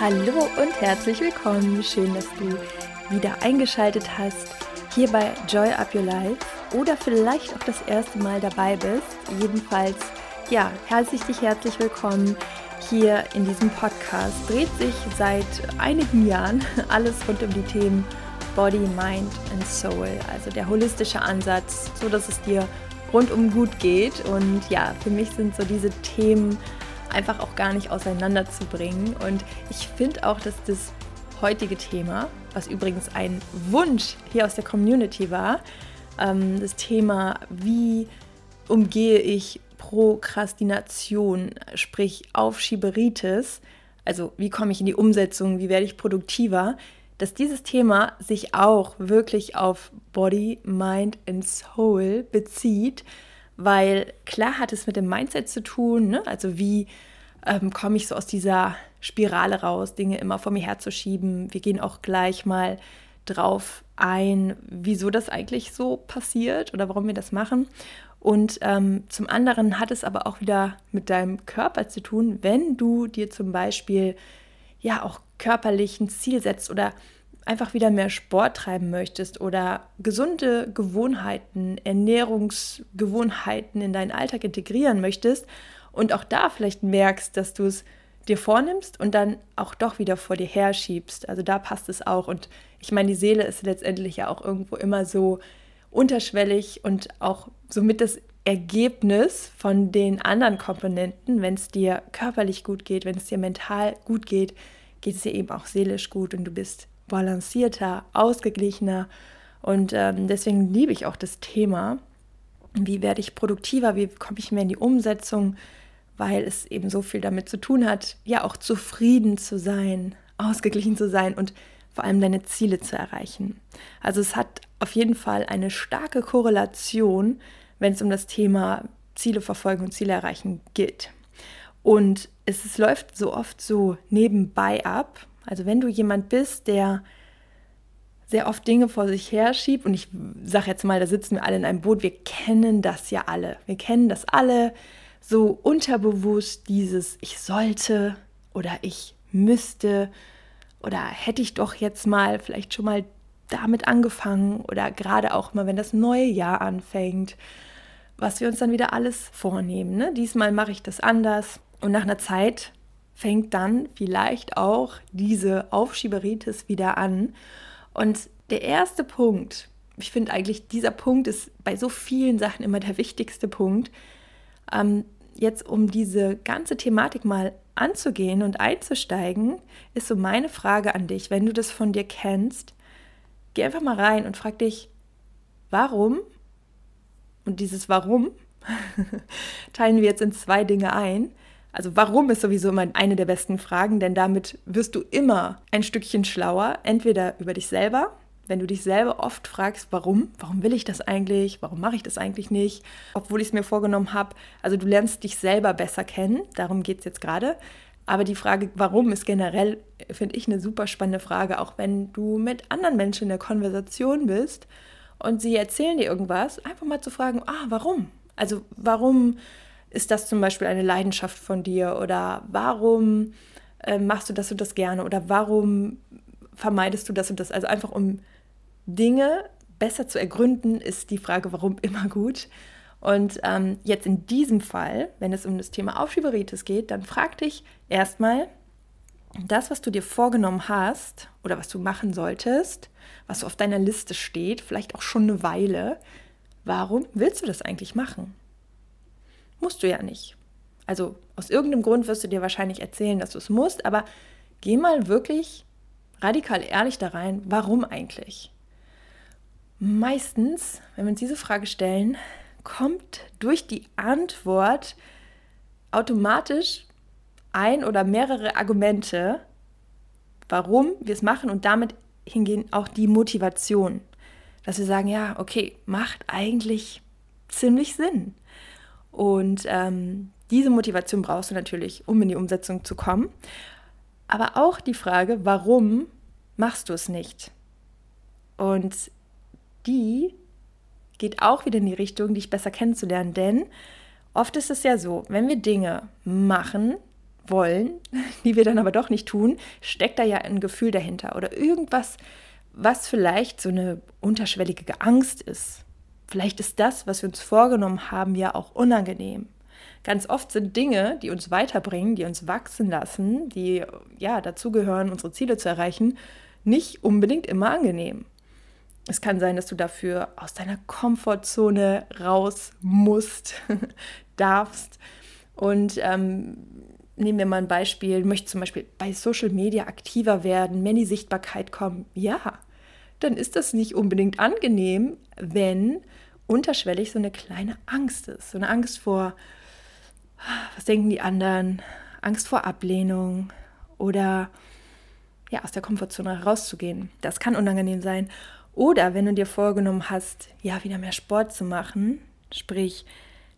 Hallo und herzlich willkommen. Schön, dass du wieder eingeschaltet hast hier bei Joy Up Your Life oder vielleicht auch das erste Mal dabei bist. Jedenfalls, ja, herzlich herzlich willkommen hier in diesem Podcast. Dreht sich seit einigen Jahren alles rund um die Themen Body, Mind and Soul, also der holistische Ansatz, so dass es dir rundum gut geht. Und ja, für mich sind so diese Themen einfach auch gar nicht auseinanderzubringen. Und ich finde auch, dass das heutige Thema, was übrigens ein Wunsch hier aus der Community war, ähm, das Thema, wie umgehe ich Prokrastination, sprich Aufschieberitis, also wie komme ich in die Umsetzung, wie werde ich produktiver, dass dieses Thema sich auch wirklich auf Body, Mind and Soul bezieht weil klar hat es mit dem Mindset zu tun, ne? also wie ähm, komme ich so aus dieser Spirale raus, Dinge immer vor mir herzuschieben. Wir gehen auch gleich mal drauf ein, wieso das eigentlich so passiert oder warum wir das machen. Und ähm, zum anderen hat es aber auch wieder mit deinem Körper zu tun, wenn du dir zum Beispiel ja auch körperlich ein Ziel setzt oder einfach wieder mehr Sport treiben möchtest oder gesunde Gewohnheiten, Ernährungsgewohnheiten in deinen Alltag integrieren möchtest und auch da vielleicht merkst, dass du es dir vornimmst und dann auch doch wieder vor dir herschiebst. Also da passt es auch. Und ich meine, die Seele ist letztendlich ja auch irgendwo immer so unterschwellig und auch somit das Ergebnis von den anderen Komponenten, wenn es dir körperlich gut geht, wenn es dir mental gut geht, geht es dir eben auch seelisch gut und du bist balancierter, ausgeglichener. Und ähm, deswegen liebe ich auch das Thema, wie werde ich produktiver, wie komme ich mehr in die Umsetzung, weil es eben so viel damit zu tun hat, ja auch zufrieden zu sein, ausgeglichen zu sein und vor allem deine Ziele zu erreichen. Also es hat auf jeden Fall eine starke Korrelation, wenn es um das Thema Ziele verfolgen und Ziele erreichen geht. Und es, es läuft so oft so nebenbei ab also wenn du jemand bist, der sehr oft Dinge vor sich her schiebt, und ich sage jetzt mal, da sitzen wir alle in einem Boot, wir kennen das ja alle. Wir kennen das alle so unterbewusst, dieses ich sollte oder ich müsste oder hätte ich doch jetzt mal vielleicht schon mal damit angefangen oder gerade auch mal, wenn das neue Jahr anfängt, was wir uns dann wieder alles vornehmen. Ne? Diesmal mache ich das anders und nach einer Zeit fängt dann vielleicht auch diese Aufschieberitis wieder an. Und der erste Punkt, ich finde eigentlich, dieser Punkt ist bei so vielen Sachen immer der wichtigste Punkt. Ähm, jetzt, um diese ganze Thematik mal anzugehen und einzusteigen, ist so meine Frage an dich, wenn du das von dir kennst, geh einfach mal rein und frag dich, warum? Und dieses Warum teilen wir jetzt in zwei Dinge ein. Also warum ist sowieso immer eine der besten Fragen, denn damit wirst du immer ein Stückchen schlauer, entweder über dich selber, wenn du dich selber oft fragst, warum, warum will ich das eigentlich, warum mache ich das eigentlich nicht, obwohl ich es mir vorgenommen habe. Also du lernst dich selber besser kennen, darum geht es jetzt gerade. Aber die Frage, warum, ist generell, finde ich, eine super spannende Frage, auch wenn du mit anderen Menschen in der Konversation bist und sie erzählen dir irgendwas, einfach mal zu fragen, ah, warum? Also warum ist das zum Beispiel eine Leidenschaft von dir oder warum äh, machst du das und das gerne oder warum vermeidest du das und das? Also einfach um Dinge besser zu ergründen, ist die Frage, warum immer gut. Und ähm, jetzt in diesem Fall, wenn es um das Thema Aufschieberitis geht, dann frag dich erstmal, das, was du dir vorgenommen hast oder was du machen solltest, was auf deiner Liste steht, vielleicht auch schon eine Weile, warum willst du das eigentlich machen? Musst du ja nicht. Also aus irgendeinem Grund wirst du dir wahrscheinlich erzählen, dass du es musst, aber geh mal wirklich radikal ehrlich da rein, warum eigentlich? Meistens, wenn wir uns diese Frage stellen, kommt durch die Antwort automatisch ein oder mehrere Argumente, warum wir es machen und damit hingehen auch die Motivation, dass wir sagen, ja, okay, macht eigentlich ziemlich Sinn. Und ähm, diese Motivation brauchst du natürlich, um in die Umsetzung zu kommen. Aber auch die Frage, warum machst du es nicht? Und die geht auch wieder in die Richtung, dich besser kennenzulernen, denn Oft ist es ja so, wenn wir Dinge machen wollen, die wir dann aber doch nicht tun, steckt da ja ein Gefühl dahinter oder irgendwas, was vielleicht so eine unterschwellige Angst ist. Vielleicht ist das, was wir uns vorgenommen haben, ja auch unangenehm. Ganz oft sind Dinge, die uns weiterbringen, die uns wachsen lassen, die ja dazugehören, unsere Ziele zu erreichen, nicht unbedingt immer angenehm. Es kann sein, dass du dafür aus deiner Komfortzone raus musst, darfst. Und ähm, nehmen wir mal ein Beispiel, möchtest zum Beispiel bei Social Media aktiver werden, mehr in die Sichtbarkeit kommen. Ja, dann ist das nicht unbedingt angenehm, wenn unterschwellig so eine kleine Angst ist. So eine Angst vor, was denken die anderen, Angst vor Ablehnung oder ja, aus der Komfortzone herauszugehen. Das kann unangenehm sein. Oder wenn du dir vorgenommen hast, ja, wieder mehr Sport zu machen, sprich,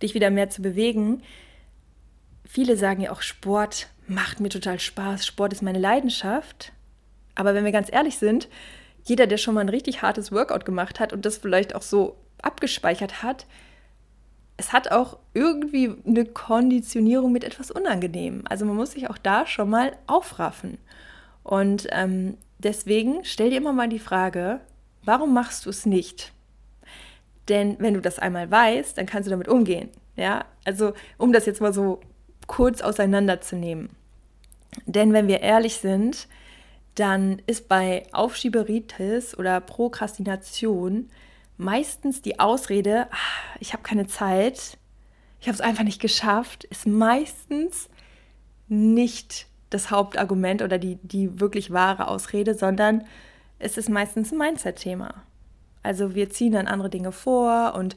dich wieder mehr zu bewegen. Viele sagen ja auch, Sport macht mir total Spaß, Sport ist meine Leidenschaft. Aber wenn wir ganz ehrlich sind, jeder, der schon mal ein richtig hartes Workout gemacht hat und das vielleicht auch so abgespeichert hat, es hat auch irgendwie eine Konditionierung mit etwas Unangenehm. Also man muss sich auch da schon mal aufraffen. Und ähm, deswegen stell dir immer mal die Frage, warum machst du es nicht? Denn wenn du das einmal weißt, dann kannst du damit umgehen. Ja, also um das jetzt mal so kurz auseinanderzunehmen. Denn wenn wir ehrlich sind, dann ist bei Aufschieberitis oder Prokrastination meistens die Ausrede, ah, ich habe keine Zeit, ich habe es einfach nicht geschafft, ist meistens nicht das Hauptargument oder die, die wirklich wahre Ausrede, sondern es ist meistens ein Mindset-Thema. Also wir ziehen dann andere Dinge vor und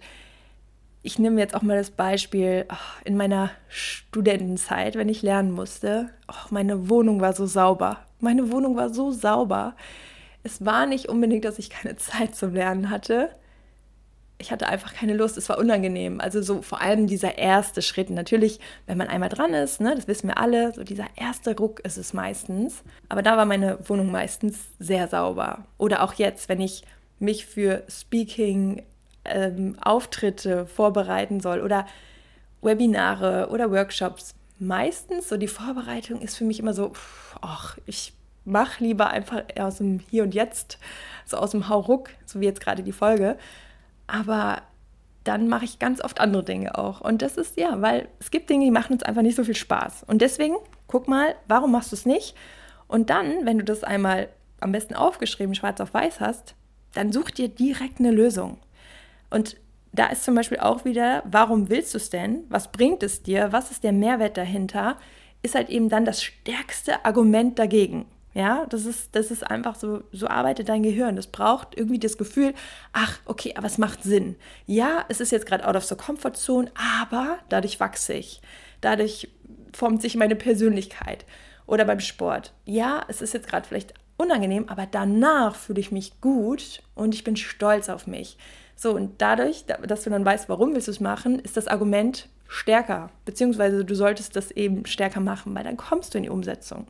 ich nehme jetzt auch mal das Beispiel oh, in meiner Studentenzeit, wenn ich lernen musste. Oh, meine Wohnung war so sauber. Meine Wohnung war so sauber. Es war nicht unbedingt, dass ich keine Zeit zum Lernen hatte, ich hatte einfach keine Lust, es war unangenehm. Also so vor allem dieser erste Schritt. Natürlich, wenn man einmal dran ist, ne, das wissen wir alle, so dieser erste Ruck ist es meistens. Aber da war meine Wohnung meistens sehr sauber. Oder auch jetzt, wenn ich mich für Speaking, ähm, Auftritte vorbereiten soll oder Webinare oder Workshops. Meistens so die Vorbereitung ist für mich immer so, ach, ich mache lieber einfach aus dem Hier und Jetzt, so aus dem Hauruck, so wie jetzt gerade die Folge aber dann mache ich ganz oft andere Dinge auch. Und das ist ja, weil es gibt Dinge, die machen uns einfach nicht so viel Spaß. Und deswegen guck mal, warum machst du es nicht? Und dann, wenn du das einmal am besten aufgeschrieben, schwarz auf weiß hast, dann such dir direkt eine Lösung. Und da ist zum Beispiel auch wieder, warum willst du es denn? Was bringt es dir? Was ist der Mehrwert dahinter? Ist halt eben dann das stärkste Argument dagegen. Ja, das ist, das ist einfach so, so arbeitet dein Gehirn. Das braucht irgendwie das Gefühl, ach, okay, aber es macht Sinn. Ja, es ist jetzt gerade out of the comfort zone, aber dadurch wachse ich. Dadurch formt sich meine Persönlichkeit. Oder beim Sport. Ja, es ist jetzt gerade vielleicht unangenehm, aber danach fühle ich mich gut und ich bin stolz auf mich. So, und dadurch, dass du dann weißt, warum willst du es machen, ist das Argument stärker. Beziehungsweise du solltest das eben stärker machen, weil dann kommst du in die Umsetzung.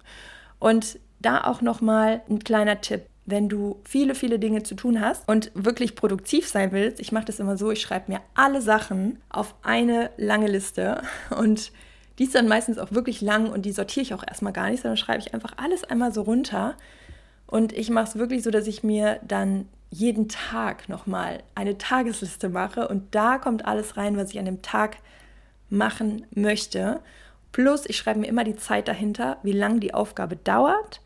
Und da auch nochmal ein kleiner Tipp. Wenn du viele, viele Dinge zu tun hast und wirklich produktiv sein willst, ich mache das immer so, ich schreibe mir alle Sachen auf eine lange Liste und die ist dann meistens auch wirklich lang und die sortiere ich auch erstmal gar nicht, sondern schreibe ich einfach alles einmal so runter. Und ich mache es wirklich so, dass ich mir dann jeden Tag nochmal eine Tagesliste mache und da kommt alles rein, was ich an dem Tag machen möchte. Plus, ich schreibe mir immer die Zeit dahinter, wie lange die Aufgabe dauert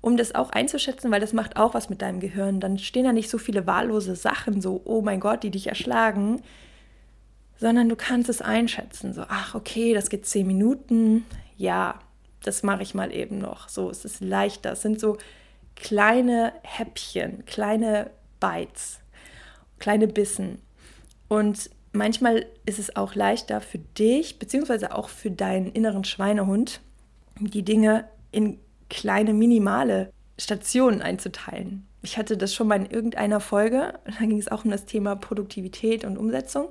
um das auch einzuschätzen, weil das macht auch was mit deinem Gehirn. Dann stehen da nicht so viele wahllose Sachen, so, oh mein Gott, die dich erschlagen, sondern du kannst es einschätzen. So, ach, okay, das geht zehn Minuten. Ja, das mache ich mal eben noch. So, es ist leichter. Es sind so kleine Häppchen, kleine Bites, kleine Bissen. Und manchmal ist es auch leichter für dich, beziehungsweise auch für deinen inneren Schweinehund, die Dinge in kleine, minimale Stationen einzuteilen. Ich hatte das schon mal in irgendeiner Folge, da ging es auch um das Thema Produktivität und Umsetzung.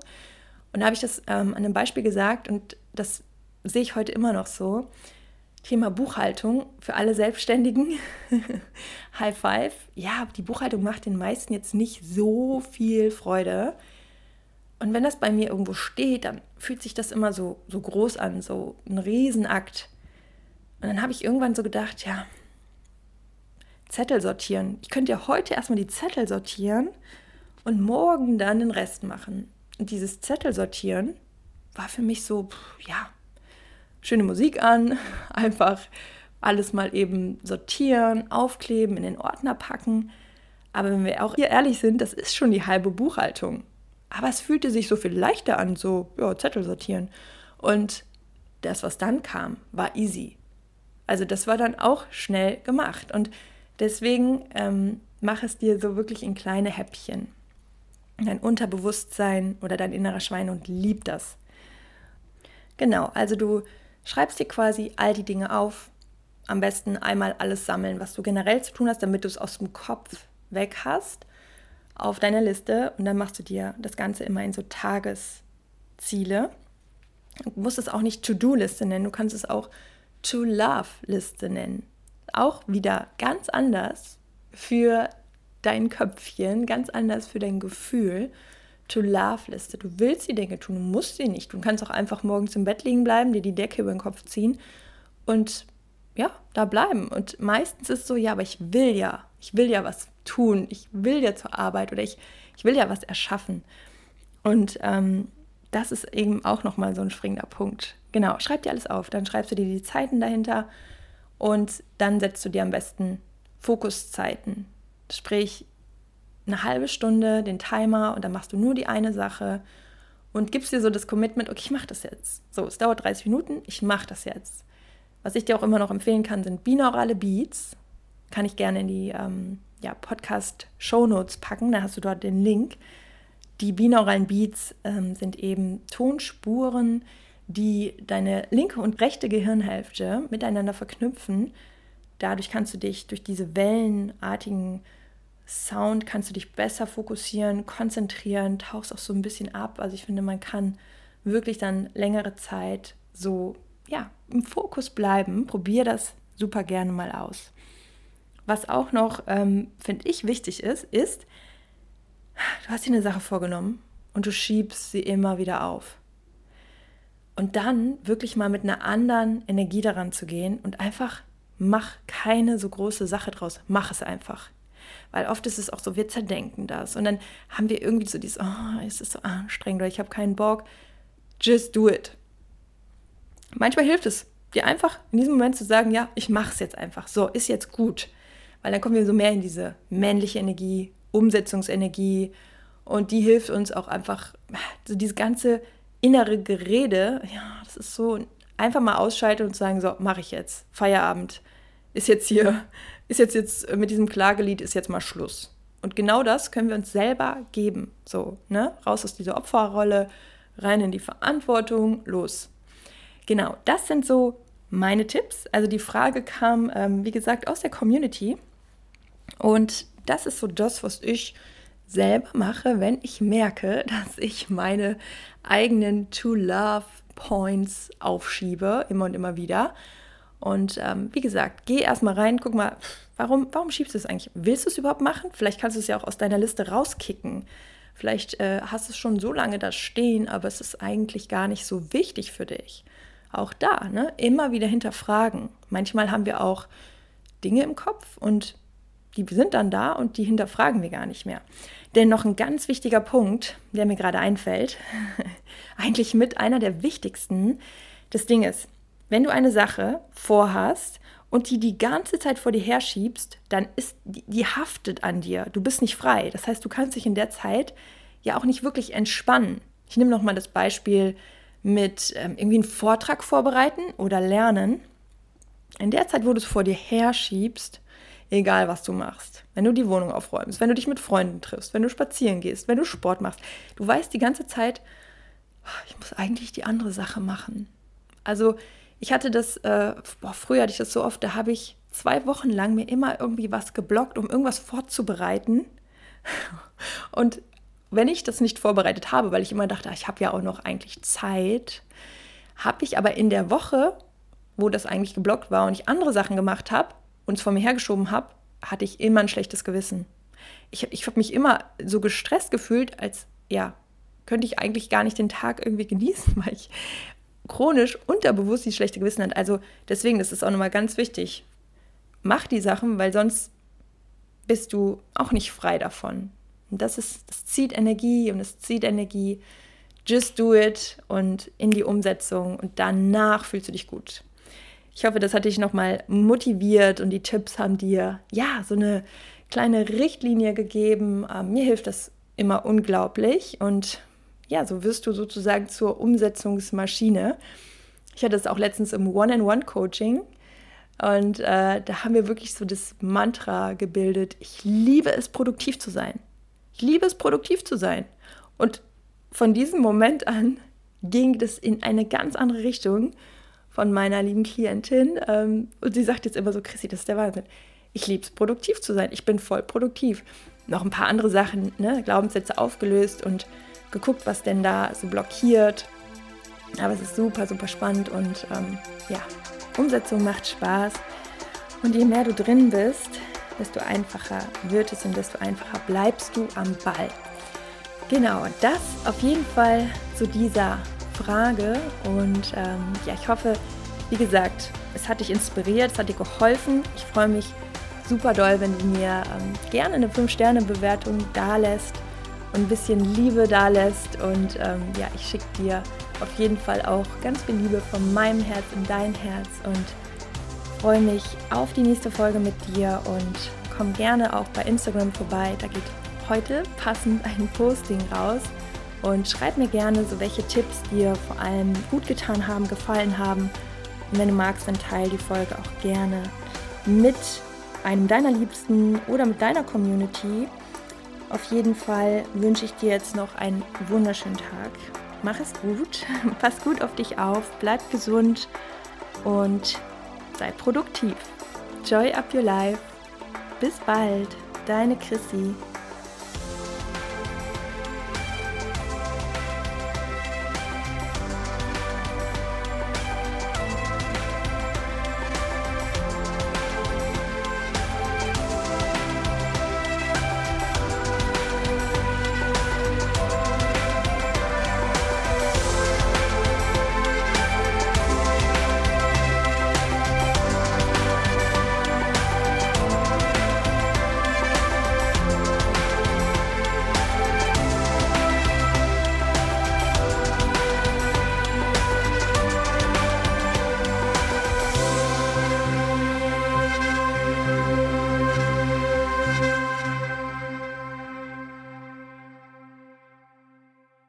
Und da habe ich das ähm, an einem Beispiel gesagt und das sehe ich heute immer noch so. Thema Buchhaltung für alle Selbstständigen. High five. Ja, die Buchhaltung macht den meisten jetzt nicht so viel Freude. Und wenn das bei mir irgendwo steht, dann fühlt sich das immer so, so groß an, so ein Riesenakt. Und dann habe ich irgendwann so gedacht, ja, Zettel sortieren. Ich könnte ja heute erstmal die Zettel sortieren und morgen dann den Rest machen. Und dieses Zettel sortieren war für mich so, ja, schöne Musik an, einfach alles mal eben sortieren, aufkleben, in den Ordner packen. Aber wenn wir auch hier ehrlich sind, das ist schon die halbe Buchhaltung. Aber es fühlte sich so viel leichter an, so, ja, Zettel sortieren. Und das, was dann kam, war easy. Also das war dann auch schnell gemacht. Und deswegen ähm, mach es dir so wirklich in kleine Häppchen. Dein Unterbewusstsein oder dein innerer Schweinehund liebt das. Genau, also du schreibst dir quasi all die Dinge auf. Am besten einmal alles sammeln, was du generell zu tun hast, damit du es aus dem Kopf weg hast auf deiner Liste und dann machst du dir das Ganze immer in so Tagesziele. Du musst es auch nicht To-Do-Liste nennen, du kannst es auch To-Love-Liste nennen. Auch wieder ganz anders für dein Köpfchen, ganz anders für dein Gefühl. To-Love-Liste. Du willst die Dinge tun, du musst sie nicht. Du kannst auch einfach morgens im Bett liegen bleiben, dir die Decke über den Kopf ziehen und ja, da bleiben. Und meistens ist so, ja, aber ich will ja, ich will ja was tun, ich will ja zur Arbeit oder ich, ich will ja was erschaffen. Und ähm, das ist eben auch nochmal so ein springender Punkt. Genau, schreib dir alles auf, dann schreibst du dir die Zeiten dahinter und dann setzt du dir am besten Fokuszeiten. Sprich, eine halbe Stunde den Timer und dann machst du nur die eine Sache und gibst dir so das Commitment, okay, ich mache das jetzt. So, es dauert 30 Minuten, ich mache das jetzt. Was ich dir auch immer noch empfehlen kann, sind binaurale Beats. Kann ich gerne in die ähm, ja, Podcast-Shownotes packen, da hast du dort den Link. Die binauralen Beats ähm, sind eben Tonspuren, die deine linke und rechte Gehirnhälfte miteinander verknüpfen. Dadurch kannst du dich durch diese wellenartigen Sound kannst du dich besser fokussieren, konzentrieren, tauchst auch so ein bisschen ab. Also ich finde, man kann wirklich dann längere Zeit so ja, im Fokus bleiben. Probier das super gerne mal aus. Was auch noch, ähm, finde ich, wichtig ist, ist, du hast dir eine Sache vorgenommen und du schiebst sie immer wieder auf. Und dann wirklich mal mit einer anderen Energie daran zu gehen und einfach mach keine so große Sache draus. Mach es einfach. Weil oft ist es auch so, wir zerdenken das. Und dann haben wir irgendwie so dieses, oh, es ist so anstrengend oder ich habe keinen Bock. Just do it. Manchmal hilft es, dir einfach in diesem Moment zu sagen, ja, ich mache es jetzt einfach. So, ist jetzt gut. Weil dann kommen wir so mehr in diese männliche Energie, Umsetzungsenergie. Und die hilft uns auch einfach, so dieses ganze innere Gerede, ja, das ist so, einfach mal ausschalten und sagen, so, mache ich jetzt. Feierabend. Ist jetzt hier ist jetzt, jetzt mit diesem Klagelied ist jetzt mal Schluss. Und genau das können wir uns selber geben. So, ne? Raus aus dieser Opferrolle, rein in die Verantwortung, los. Genau, das sind so meine Tipps. Also die Frage kam, ähm, wie gesagt, aus der Community. Und das ist so das, was ich selber mache, wenn ich merke, dass ich meine eigenen To-Love-Points aufschiebe, immer und immer wieder. Und ähm, wie gesagt, geh erstmal rein, guck mal, warum, warum schiebst du es eigentlich? Willst du es überhaupt machen? Vielleicht kannst du es ja auch aus deiner Liste rauskicken. Vielleicht äh, hast du es schon so lange da stehen, aber es ist eigentlich gar nicht so wichtig für dich. Auch da, ne? immer wieder hinterfragen. Manchmal haben wir auch Dinge im Kopf und die sind dann da und die hinterfragen wir gar nicht mehr. Denn noch ein ganz wichtiger Punkt, der mir gerade einfällt, eigentlich mit einer der wichtigsten, das Ding ist, wenn du eine Sache vorhast und die die ganze Zeit vor dir herschiebst, dann ist die, die haftet an dir. Du bist nicht frei. Das heißt, du kannst dich in der Zeit ja auch nicht wirklich entspannen. Ich nehme noch mal das Beispiel mit ähm, irgendwie einen Vortrag vorbereiten oder lernen. In der Zeit, wo du es vor dir herschiebst, egal was du machst, wenn du die Wohnung aufräumst, wenn du dich mit Freunden triffst, wenn du spazieren gehst, wenn du Sport machst, du weißt die ganze Zeit, oh, ich muss eigentlich die andere Sache machen. Also ich hatte das, äh, boah, früher hatte ich das so oft, da habe ich zwei Wochen lang mir immer irgendwie was geblockt, um irgendwas vorzubereiten. Und wenn ich das nicht vorbereitet habe, weil ich immer dachte, ich habe ja auch noch eigentlich Zeit, habe ich aber in der Woche, wo das eigentlich geblockt war und ich andere Sachen gemacht habe und es vor mir hergeschoben habe, hatte ich immer ein schlechtes Gewissen. Ich, ich habe mich immer so gestresst gefühlt, als ja, könnte ich eigentlich gar nicht den Tag irgendwie genießen, weil ich chronisch unterbewusst die schlechte Gewissen hat. Also deswegen ist es auch nochmal ganz wichtig. Mach die Sachen, weil sonst bist du auch nicht frei davon. Und das ist, das zieht Energie und es zieht Energie. Just do it und in die Umsetzung und danach fühlst du dich gut. Ich hoffe, das hat dich nochmal motiviert und die Tipps haben dir ja so eine kleine Richtlinie gegeben. Ähm, mir hilft das immer unglaublich und ja, so wirst du sozusagen zur Umsetzungsmaschine. Ich hatte es auch letztens im One-on-One-Coaching und äh, da haben wir wirklich so das Mantra gebildet, ich liebe es, produktiv zu sein. Ich liebe es, produktiv zu sein. Und von diesem Moment an ging das in eine ganz andere Richtung von meiner lieben Klientin. Ähm, und sie sagt jetzt immer so, Chrissy, das ist der Wahnsinn. Ich liebe es, produktiv zu sein. Ich bin voll produktiv. Noch ein paar andere Sachen, ne? Glaubenssätze aufgelöst und geguckt, was denn da so blockiert. Aber es ist super, super spannend und ähm, ja, Umsetzung macht Spaß. Und je mehr du drin bist, desto einfacher wird es und desto einfacher bleibst du am Ball. Genau, das auf jeden Fall zu dieser Frage. Und ähm, ja, ich hoffe, wie gesagt, es hat dich inspiriert, es hat dir geholfen. Ich freue mich super doll, wenn du mir ähm, gerne eine 5-Sterne-Bewertung da lässt ein bisschen Liebe da lässt. Und ähm, ja, ich schicke dir auf jeden Fall auch ganz viel Liebe von meinem Herz in dein Herz und freue mich auf die nächste Folge mit dir und komm gerne auch bei Instagram vorbei. Da geht heute passend ein Posting raus. Und schreib mir gerne so, welche Tipps dir vor allem gut getan haben, gefallen haben. Und wenn du magst, dann teile die Folge auch gerne mit einem deiner Liebsten oder mit deiner Community. Auf jeden Fall wünsche ich dir jetzt noch einen wunderschönen Tag. Mach es gut, pass gut auf dich auf, bleib gesund und sei produktiv. Joy up your life. Bis bald, deine Chrissy.